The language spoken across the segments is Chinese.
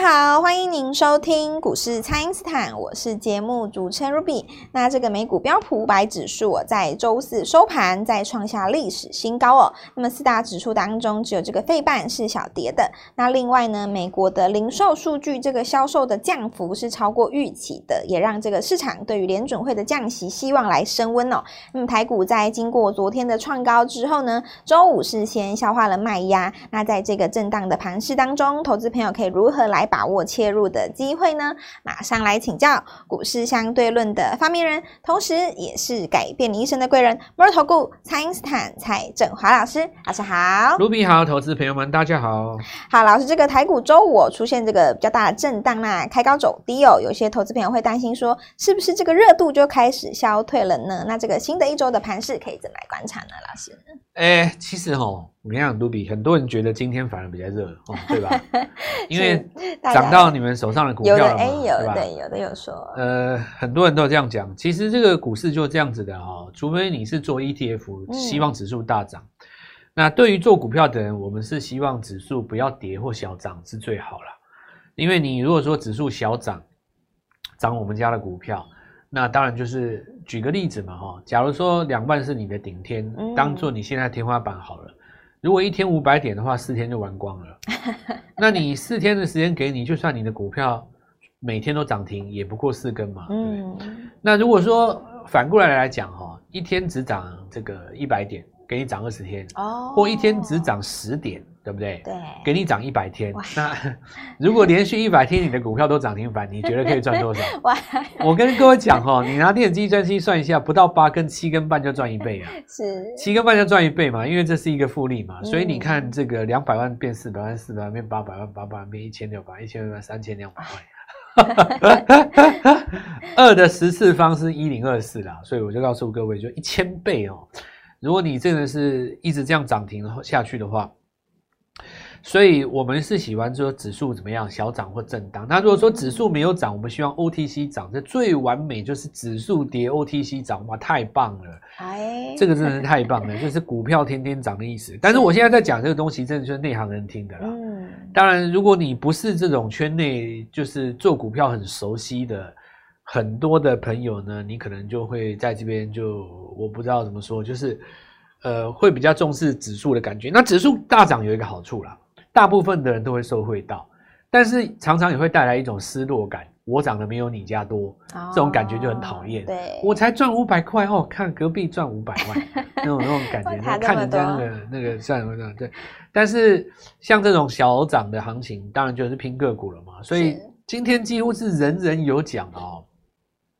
大家好，欢迎您收听股市蔡因斯坦，我是节目主持人 Ruby。那这个美股标普五百指数在周四收盘再创下历史新高哦。那么四大指数当中，只有这个费半是小跌的。那另外呢，美国的零售数据这个销售的降幅是超过预期的，也让这个市场对于联准会的降息希望来升温哦。那么台股在经过昨天的创高之后呢，周五是先消化了卖压。那在这个震荡的盘势当中，投资朋友可以如何来来把握切入的机会呢？马上来请教股市相对论的发明人，同时也是改变你一生的贵人——摩尔投顾蔡因斯坦蔡振华老师。老师好，卢比好，投资朋友们大家好。好，老师，这个台股周五出现这个比较大的震荡，那开高走低哦，有些投资朋友会担心说，是不是这个热度就开始消退了呢？那这个新的一周的盘势可以怎么来观察呢？老师？哎、欸，其实哈，我跟你讲，卢比，很多人觉得今天反而比较热哦，对吧？因为涨到你们手上的股票了嘛，有的，有的，对，有的有说。呃，很多人都这样讲。其实这个股市就这样子的哦，除非你是做 ETF，希望指数大涨。嗯、那对于做股票的人，我们是希望指数不要跌或小涨是最好了。因为你如果说指数小涨，涨我们家的股票。那当然就是举个例子嘛，哈，假如说两万是你的顶天，当做你现在天花板好了。如果一天五百点的话，四天就玩光了。那你四天的时间给你，就算你的股票每天都涨停，也不过四根嘛。嗯。那如果说反过来来讲，哈，一天只涨这个一百点，给你涨二十天，哦，或一天只涨十点。对不对？对，给你涨一百天。那 如果连续一百天你的股票都涨停板，你觉得可以赚多少？我跟各位讲哦，你拿电子计算机算一下，不到八根七根半就赚一倍啊！是七根半就赚一倍嘛？因为这是一个复利嘛。所以你看这个两百万变四百万，四百万变八百万，八百万变一千六百，一千六百三千两百万。二的十次方是一零二四啦，所以我就告诉各位，就一千倍哦。如果你真的是一直这样涨停下去的话。所以我们是喜欢说指数怎么样小涨或震荡。那如果说指数没有涨，我们希望 OTC 涨。这最完美就是指数跌，OTC 涨，哇，太棒了！哎，这个真的是太棒了，就是股票天天涨的意思。但是我现在在讲这个东西，真的就是内行人听的啦。嗯，当然，如果你不是这种圈内，就是做股票很熟悉的很多的朋友呢，你可能就会在这边就我不知道怎么说，就是呃，会比较重视指数的感觉。那指数大涨有一个好处啦。大部分的人都会受惠到，但是常常也会带来一种失落感。我涨的没有你家多，哦、这种感觉就很讨厌。对，我才赚五百块哦，看隔壁赚五百万，那种那种感觉，看人家那个那个赚什么对。但是像这种小涨的行情，当然就是拼个股了嘛。所以今天几乎是人人有奖哦，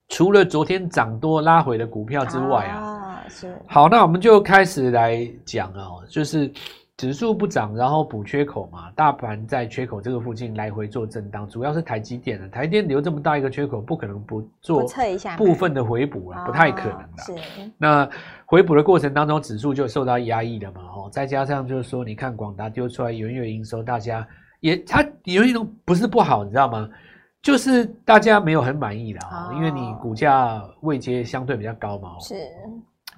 除了昨天涨多拉回的股票之外啊。哦、是。好，那我们就开始来讲哦，就是。指数不涨，然后补缺口嘛，大盘在缺口这个附近来回做震荡，主要是台积电的，台积电留这么大一个缺口，不可能不做部分的回补啊，不太可能的。是。那回补的过程当中，指数就受到压抑了嘛，哦，再加上就是说，你看广达丢出来元月营收，大家也它有一种不是不好，你知道吗？就是大家没有很满意的啊，因为你股价位阶相对比较高嘛。是。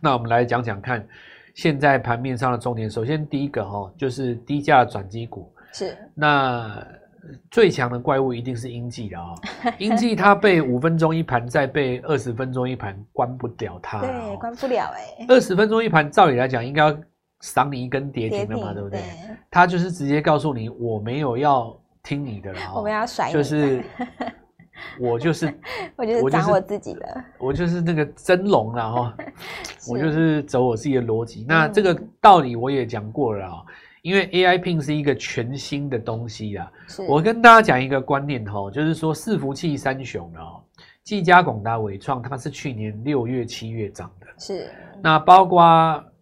那我们来讲讲看。现在盘面上的重点，首先第一个哈，就是低价转机股。是。那最强的怪物一定是英记的啊，英记它被五分钟一盘，再被二十分钟一盘关不了它。对，关不了哎。二十分钟一盘，照理来讲应该要赏你一根跌停的嘛，对不对？它就是直接告诉你，我没有要听你的了。我们要甩你。就是。我就是，我就是 讲我自己的，我就是那个真龙了哈，我就是走我自己的逻辑。那这个道理我也讲过了啊，因为 AI Pin 是一个全新的东西啊。我跟大家讲一个观念哈，就是说伺服器三雄啊，技嘉、广达、伟创，它是去年六月、七月涨的。是。那包括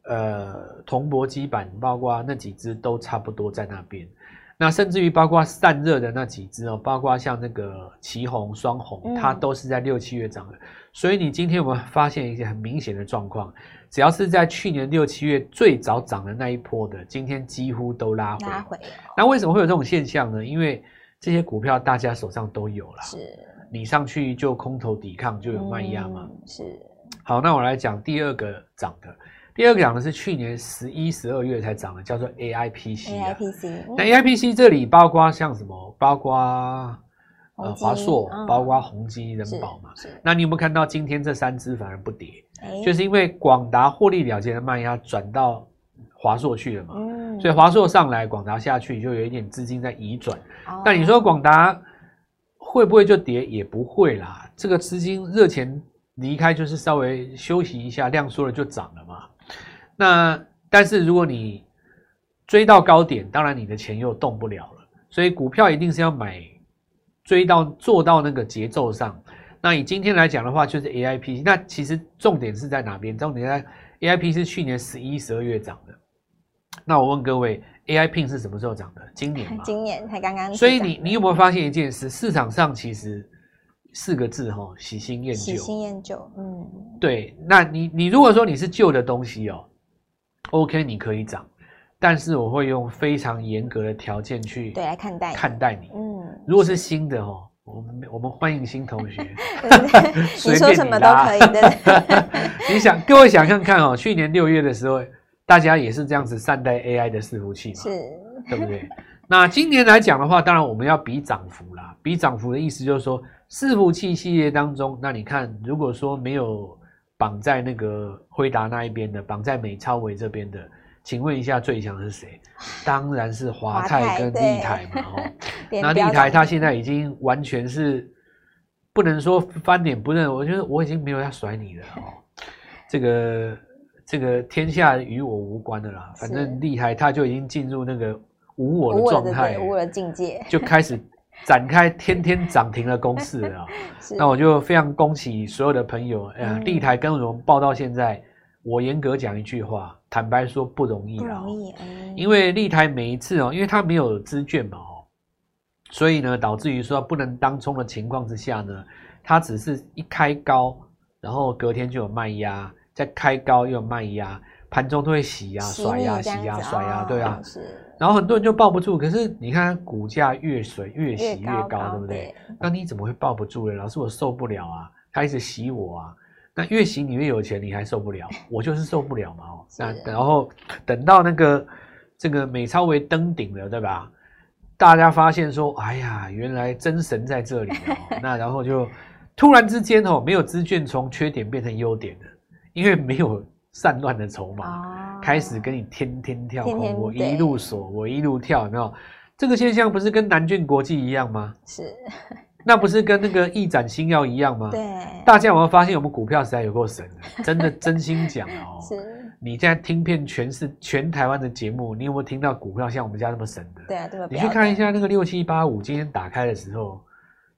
呃铜箔基板，包括那几只都差不多在那边。那甚至于包括散热的那几只哦，包括像那个旗红、双红，它都是在六七月涨的。所以你今天我们发现一些很明显的状况，只要是在去年六七月最早涨的那一波的，今天几乎都拉回。拉回。那为什么会有这种现象呢？因为这些股票大家手上都有了，是。你上去就空头抵抗，就有卖压嘛。是。好，那我来讲第二个涨的。第二个讲的是去年十一、十二月才涨的，叫做 AIPC。AIPC，那 AIPC 这里包括像什么？包括呃华硕，嗯、包括宏基、人保嘛。那你有没有看到今天这三只反而不跌？欸、就是因为广达获利了结的卖压转到华硕去了嘛。嗯、所以华硕上来，广达下去，就有一点资金在移转。哦、但你说广达会不会就跌？也不会啦。这个资金热钱离开，就是稍微休息一下，量缩了就涨了嘛。那但是如果你追到高点，当然你的钱又动不了了。所以股票一定是要买，追到做到那个节奏上。那以今天来讲的话，就是 AIP。那其实重点是在哪边？重点在 AIP 是去年十一、十二月涨的。那我问各位，AIP 是什么时候涨的？今年吗？今年才刚刚。所以你你有没有发现一件事？市场上其实四个字哈，喜新厌旧。喜新厌旧，嗯，对。那你你如果说你是旧的东西哦。OK，你可以涨，但是我会用非常严格的条件去对来看待看待你。嗯，如果是新的哦，我们我们欢迎新同学 你说什么都可以的。你想各位想想看哦，去年六月的时候，大家也是这样子善待 AI 的伺服器嘛，是，对不对？那今年来讲的话，当然我们要比涨幅啦，比涨幅的意思就是说，伺服器系列当中，那你看，如果说没有。绑在那个辉达那一边的，绑在美超微这边的，请问一下最强是谁？当然是华泰跟立台嘛。哦，那立台它现在已经完全是不能说翻脸不认，我觉得我已经没有要甩你了哦。这个这个天下与我无关的啦，反正立台它就已经进入那个无我的状态，无我的境界，就开始。展开天天涨停的攻势啊，那我就非常恭喜所有的朋友。哎呀，立台跟我们报到现在，我严格讲一句话，坦白说不容易啊，不容易。因为立台每一次哦，因为它没有资券嘛哦，所以呢，导致于说不能当冲的情况之下呢，它只是一开高，然后隔天就有卖压，再开高又有卖压，盘中都会洗呀、甩呀、洗呀、甩呀，对啊。然后很多人就抱不住，可是你看股价越水越洗越高，越高高对不对？那你怎么会抱不住呢？老师，我受不了啊！他一直洗我啊！那越洗你越有钱，你还受不了？我就是受不了嘛！哦，那然后等到那个这个美超微登顶了，对吧？大家发现说，哎呀，原来真神在这里哦！那然后就突然之间哦，没有资券从缺点变成优点了，因为没有散乱的筹码。哦开始跟你天天跳空，天天我一路锁，我一路跳，有没有？这个现象不是跟南俊国际一样吗？是，那不是跟那个翼展新药一样吗？对，大家有没有发现我们股票实在有够神的？真的，真心讲 哦。是，你现在听遍全是全台湾的节目，你有没有听到股票像我们家那么神的？对啊，对啊。你去看一下那个六七八五，今天打开的时候。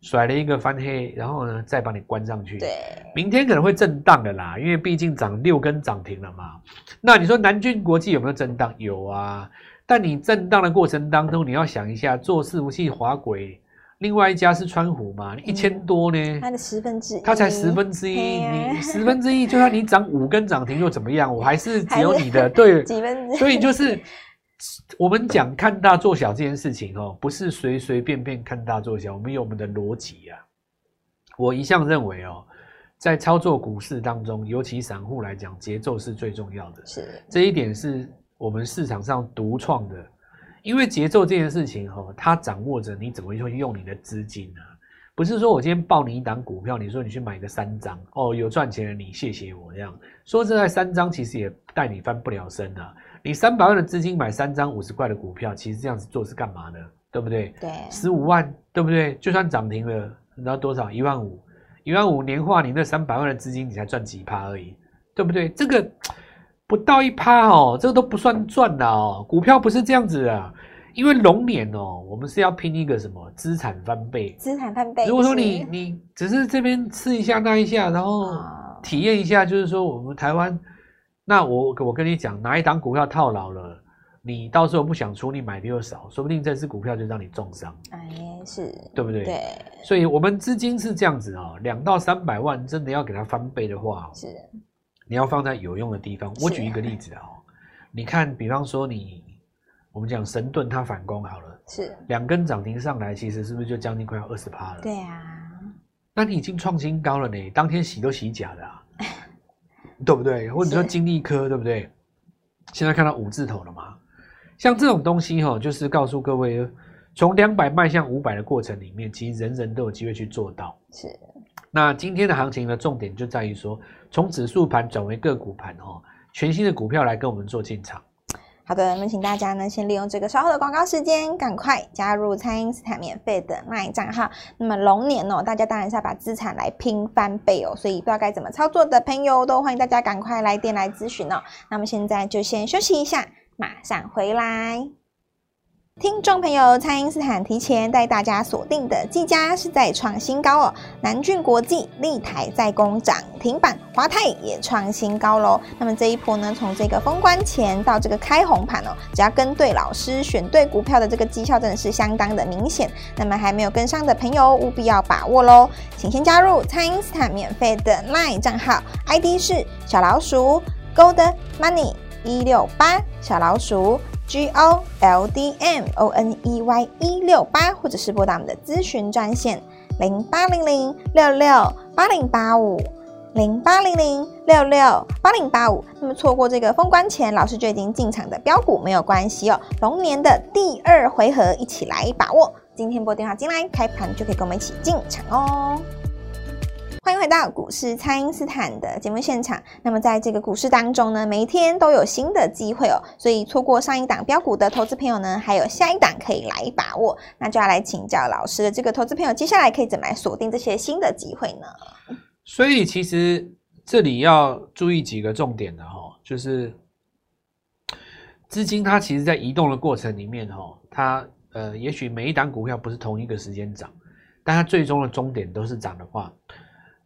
甩了一个翻黑，然后呢，再把你关上去。对，明天可能会震荡的啦，因为毕竟涨六根涨停了嘛。那你说南军国际有没有震荡？有啊，但你震荡的过程当中，你要想一下，做伺服器滑轨，另外一家是川湖嘛，一千多呢，它的十分之一，它才十分之一，啊、你十分之一，就算你涨五根涨停又怎么样？我还是只有你的 对，几分之一，所以就是。我们讲看大做小这件事情哦，不是随随便便看大做小，我们有我们的逻辑啊。我一向认为哦，在操作股市当中，尤其散户来讲，节奏是最重要的。是，这一点是我们市场上独创的，因为节奏这件事情哦，它掌握着你怎么去用你的资金呢？不是说我今天报你一档股票，你说你去买个三张哦，有赚钱的你谢谢我这样。说这在，三张其实也带你翻不了身啊。你三百万的资金买三张五十块的股票，其实这样子做是干嘛呢？对不对？对，十五万，对不对？就算涨停了，你知道多少？一万五，一万五年化，你那三百万的资金，你才赚几趴而已，对不对？这个不到一趴哦，这个都不算赚的哦。股票不是这样子的，因为龙年哦，我们是要拼一个什么资产翻倍？资产翻倍。如果说你你只是这边吃一下那一下，然后体验一下，就是说我们台湾。那我我跟你讲，哪一档股票套牢了，你到时候不想出，你买的又少，说不定这支股票就让你重伤。哎，是对不对？对。所以，我们资金是这样子啊、喔，两到三百万，真的要给它翻倍的话，是。你要放在有用的地方。我举一个例子啊、喔，你看，比方说你，我们讲神盾它反攻好了，是。两根涨停上来，其实是不是就将近快要二十趴了？对啊。那你已经创新高了呢，当天洗都洗假的啊。对不对？或者说金利科，对不对？现在看到五字头了嘛？像这种东西哈，就是告诉各位，从两百迈向五百的过程里面，其实人人都有机会去做到。是。那今天的行情的重点就在于说，从指数盘转为个股盘哦，全新的股票来跟我们做进场。好的，那么请大家呢，先利用这个稍后的广告时间，赶快加入蔡因斯坦免费的卖账号。那么龙年哦，大家当然是要把资产来拼翻倍哦，所以不知道该怎么操作的朋友，都欢迎大家赶快来电来咨询哦。那么现在就先休息一下，马上回来。听众朋友，蔡因斯坦提前带大家锁定的技嘉是在创新高哦，南俊国际、立台在攻涨停板，华泰也创新高喽。那么这一波呢，从这个封关前到这个开红盘哦，只要跟对老师、选对股票的这个绩效真的是相当的明显。那么还没有跟上的朋友，务必要把握喽，请先加入蔡因斯坦免费的 LINE 账号，ID 是小老鼠 Gold Money 一六八小老鼠。G O L D M O N E Y 一六八，或者是拨打我们的咨询专线零八零零六六八零八五零八零零六六八零八五。那么错过这个封关前，老师就已经进场的标股没有关系哦。龙年的第二回合，一起来把握。今天拨电话进来，开盘就可以跟我们一起进场哦。欢迎回到股市，蔡因斯坦的节目现场。那么，在这个股市当中呢，每一天都有新的机会哦。所以，错过上一档标股的投资朋友呢，还有下一档可以来把握。那就要来请教老师的这个投资朋友，接下来可以怎么来锁定这些新的机会呢？所以，其实这里要注意几个重点的哈，就是资金它其实在移动的过程里面哈，它呃，也许每一档股票不是同一个时间涨，但它最终的终点都是涨的话。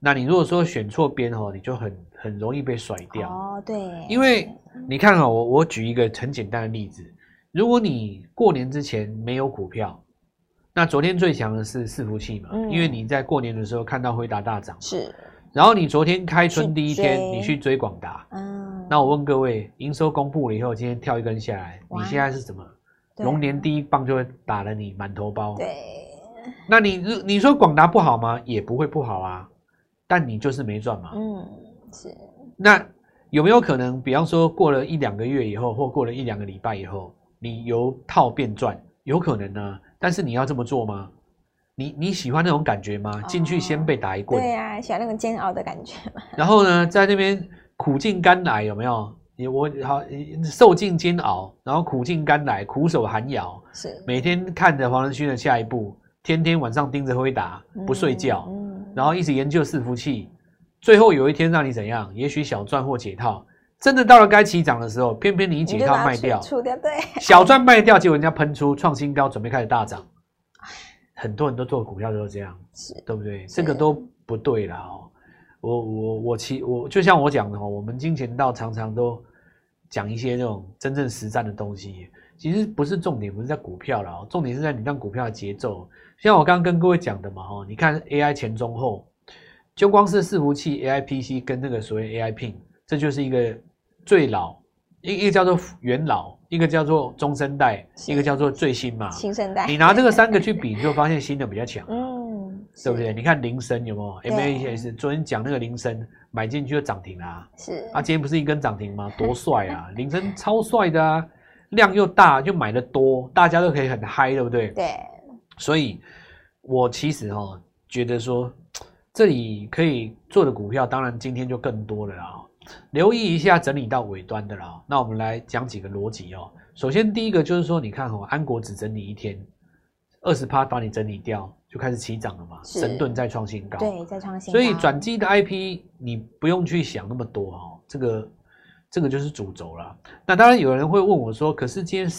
那你如果说选错边哦，你就很很容易被甩掉。哦。对，因为你看啊，我我举一个很简单的例子，如果你过年之前没有股票，那昨天最强的是伺服器嘛，嗯，因为你在过年的时候看到辉达大涨，是，然后你昨天开春第一天，你去追广达，嗯，那我问各位，营收公布了以后，今天跳一根下来，你现在是什么？龙年第一棒就会打了你满头包。对，那你你说广达不好吗？也不会不好啊。但你就是没赚嘛？嗯，是。那有没有可能，比方说过了一两个月以后，或过了一两个礼拜以后，你由套变赚？有可能呢、啊。但是你要这么做吗？你你喜欢那种感觉吗？进、哦、去先被打一棍。对呀、啊，喜欢那种煎熬的感觉嘛。然后呢，在那边苦尽甘来，有没有？你我好受尽煎熬，然后苦尽甘来，苦守寒窑。是。每天看着黄仁勋的下一步，天天晚上盯着辉达，不睡觉。嗯嗯然后一直研究伺服器，最后有一天让你怎样？也许小赚或解套，真的到了该起涨的时候，偏偏你一解套卖掉，对，小赚卖掉，结果人家喷出创新高，准备开始大涨。很多人都做股票都是这样，是对不对？这个都不对啦哦。我我我其我就像我讲的哦，我们金钱道常常都讲一些那种真正实战的东西，其实不是重点，不是在股票了哦，重点是在你让股票的节奏。像我刚刚跟各位讲的嘛，哦，你看 AI 前中后，就光是伺服器 AI PC 跟那个所谓 AI Pin，这就是一个最老，一一个叫做元老，一个叫做中生代，一个叫做最新嘛，新生代。你拿这个三个去比，你就发现新的比较强，嗯，对不对？你看铃声有没有？MACS 昨天讲那个铃声买进去就涨停啦，是啊，今天不是一根涨停吗？多 帅啊！铃声超帅的啊，量又大，又买的多，大家都可以很嗨，对不对？对。所以，我其实哈觉得说，这里可以做的股票，当然今天就更多了啦。留意一下整理到尾端的啦。那我们来讲几个逻辑哦。首先，第一个就是说，你看哦，安国只整理一天，二十趴把你整理掉，就开始起涨了嘛。神盾再创新高，对，再创新高。所以转机的 IP，你不用去想那么多哦。这个，这个就是主轴了。那当然有人会问我说，可是今天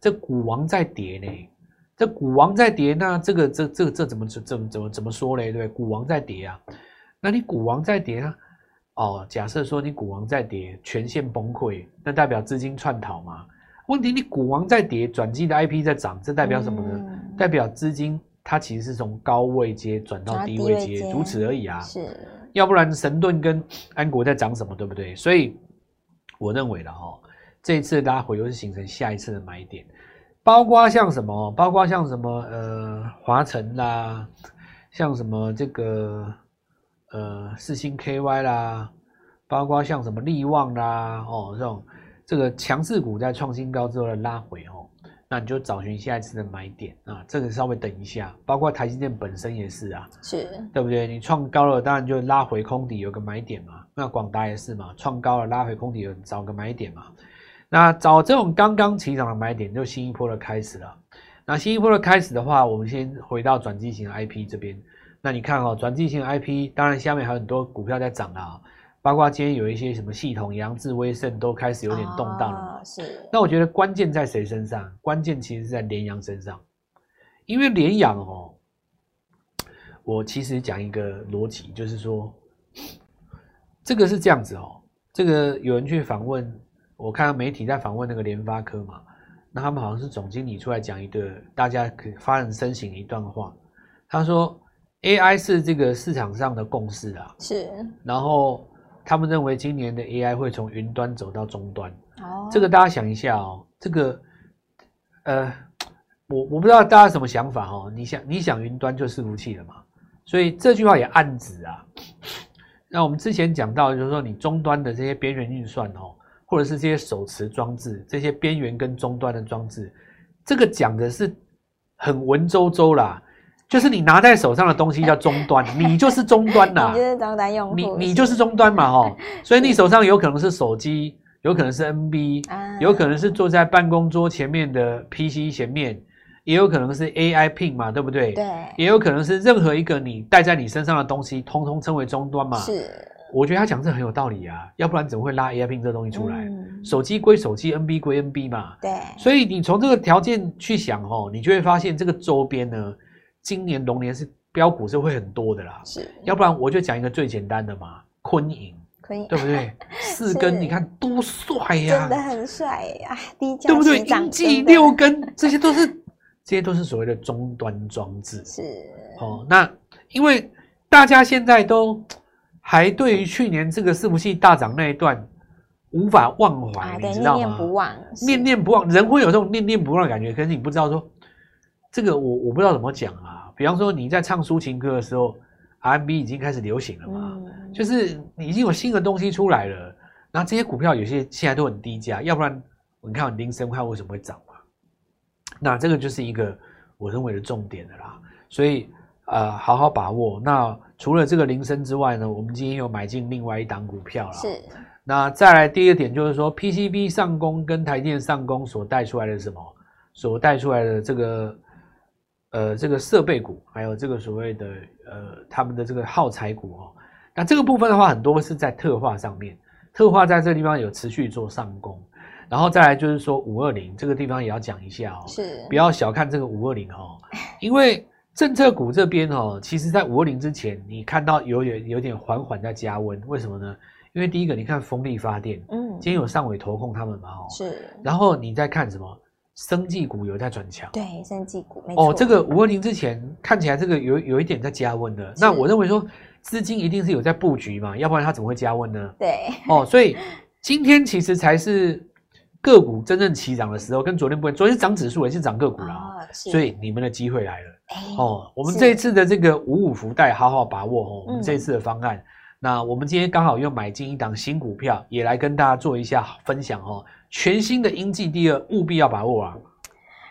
这股王在跌呢？这股王在跌，那这个这这这怎么怎怎怎么怎么说嘞？对，股王在跌啊，那你股王在跌啊？哦，假设说你股王在跌，全线崩溃，那代表资金串逃嘛？问题你股王在跌，转机的 IP 在涨，这代表什么呢？嗯、代表资金它其实是从高位阶转到低位阶，如此而已啊。是，要不然神盾跟安国在涨什么，对不对？所以我认为了哈，这一次的拉回又是形成下一次的买点。包括像什么？包括像什么？呃，华晨啦，像什么这个呃，四星 KY 啦，包括像什么力旺啦，哦，这种这个强势股在创新高之后的拉回哦，那你就找寻下一次的买点啊，这个稍微等一下。包括台积电本身也是啊，是对不对？你创高了，当然就拉回空底有个买点嘛。那广达也是嘛，创高了拉回空底有找个买点嘛。那找这种刚刚起涨的买点，就新一波的开始了。那新一波的开始的话，我们先回到转机型 IP 这边。那你看哦，转机型 IP，当然下面还有很多股票在涨啊，包括今天有一些什么系统、扬智、威盛都开始有点动荡了。啊。是。那我觉得关键在谁身上？关键其实是在联阳身上，因为联阳哦，我其实讲一个逻辑，就是说，这个是这样子哦，这个有人去访问，我看到媒体在访问那个联发科嘛，那他们好像是总经理出来讲一个大家可以发人深省一段话，他说。AI 是这个市场上的共识啊，是。然后他们认为今年的 AI 会从云端走到终端。哦。这个大家想一下哦，这个，呃，我我不知道大家什么想法哦。你想你想云端就伺服器了嘛？所以这句话也暗指啊。那我们之前讲到，就是说你终端的这些边缘运算哦，或者是这些手持装置，这些边缘跟终端的装置，这个讲的是很文绉绉啦。就是你拿在手上的东西叫终端，你就是终端啦。你就是终端用户。你你就是终端嘛，吼。所以你手上有可能是手机，有可能是 NB，有可能是坐在办公桌前面的 PC 前面，也有可能是 AI Pin 嘛，对不对？对。也有可能是任何一个你带在你身上的东西，通通称为终端嘛。是。我觉得他讲这很有道理啊，要不然怎么会拉 AI Pin 这东西出来？嗯、手机归手机，NB 归 NB 嘛。对。所以你从这个条件去想，哦，你就会发现这个周边呢。今年龙年是标股是会很多的啦，是，要不然我就讲一个最简单的嘛，坤颖，坤颖，对不对？四根，你看多帅呀，真的很帅呀，低价，对不对？英记六根，这些都是这些都是所谓的终端装置，是哦。那因为大家现在都还对于去年这个伺服器大涨那一段无法忘怀，啊、你知道吗？念念不忘，念念不忘，人会有这种念念不忘的感觉，可是你不知道说。这个我我不知道怎么讲啊，比方说你在唱抒情歌的时候，R&B 已经开始流行了嘛，嗯、就是你已经有新的东西出来了，那这些股票有些现在都很低价，要不然你看林森快为什么会涨嘛？那这个就是一个我认为的重点的啦，所以呃好好把握。那除了这个铃声之外呢，我们今天又买进另外一档股票了。是。那再来第二点就是说，PCB 上攻跟台电上攻所带出来的什么？所带出来的这个。呃，这个设备股，还有这个所谓的呃，他们的这个耗材股哦，那这个部分的话，很多是在特化上面，特化在这个地方有持续做上攻，然后再来就是说五二零这个地方也要讲一下哦，是不要小看这个五二零哦，因为政策股这边哦，其实在五二零之前，你看到有点有点缓缓在加温，为什么呢？因为第一个，你看风力发电，嗯，今天有上尾投控他们嘛，哦，是，然后你再看什么？生技股有在转强，对，生技股没错。哦，这个五二零之前看起来这个有有一点在加温的，那我认为说资金一定是有在布局嘛，要不然它怎么会加温呢？对，哦，所以今天其实才是个股真正起涨的时候，跟昨天不一样，昨天是涨指数也是涨个股啦，哦，所以你们的机会来了。哦，我们这一次的这个五五福袋，好好把握哦，我们这一次的方案。嗯、那我们今天刚好又买进一档新股票，也来跟大家做一下分享哦。全新的英记第二，务必要把握啊！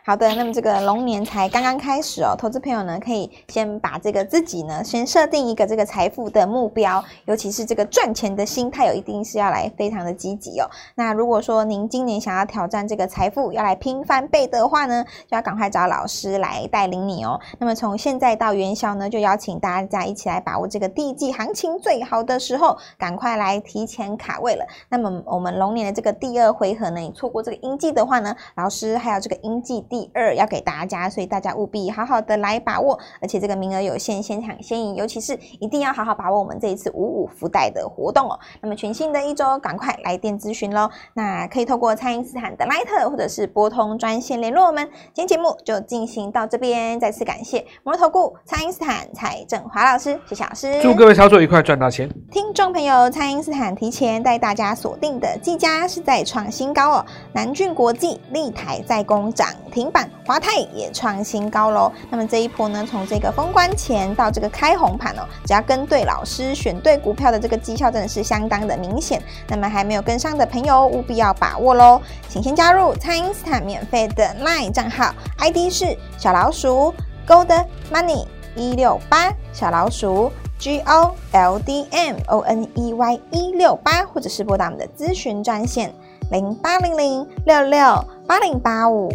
好的，那么这个龙年才刚刚开始哦，投资朋友呢可以先把这个自己呢先设定一个这个财富的目标，尤其是这个赚钱的心态，有一定是要来非常的积极哦。那如果说您今年想要挑战这个财富，要来拼翻倍的话呢，就要赶快找老师来带领你哦。那么从现在到元宵呢，就邀请大家一起来把握这个第一季行情最好的时候，赶快来提前卡位了。那么我们龙年的这个第二回合呢，你错过这个阴季的话呢，老师还有这个阴季第。第二要给大家，所以大家务必好好的来把握，而且这个名额有限，先抢先赢，尤其是一定要好好把握我们这一次五五福袋的活动哦。那么全新的一周，赶快来电咨询喽！那可以透过蔡因斯坦的 Line 或者是拨通专线联络我们。今天节目就进行到这边，再次感谢摩尔投顾蔡因斯坦蔡振华老师，谢谢老师，祝各位操作愉快，赚大钱！听众朋友，蔡因斯坦提前带大家锁定的技嘉是在创新高哦，南俊国际、立台在攻涨停。停板，华泰也创新高喽。那么这一波呢，从这个封关前到这个开红盘哦，只要跟对老师，选对股票的这个绩效真的是相当的明显。那么还没有跟上的朋友，务必要把握喽，请先加入蔡因斯坦免费的 LINE 账号，ID 是小老鼠 Gold Money 一六八小老鼠。G O L D M O N E Y 一六八，或者是拨打我们的咨询专线零八零零六六八零八五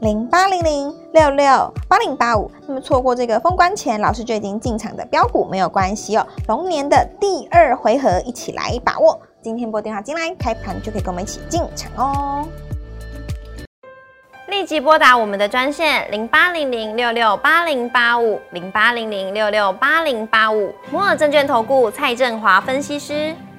零八零零六六八零八五。那么错过这个封关前，老师就已经进场的标股没有关系哦。龙年的第二回合，一起来把握。今天拨电话进来，开盘就可以跟我们一起进场哦。立即拨打我们的专线零八零零六六八零八五零八零零六六八零八五摩尔证券投顾蔡振华分析师。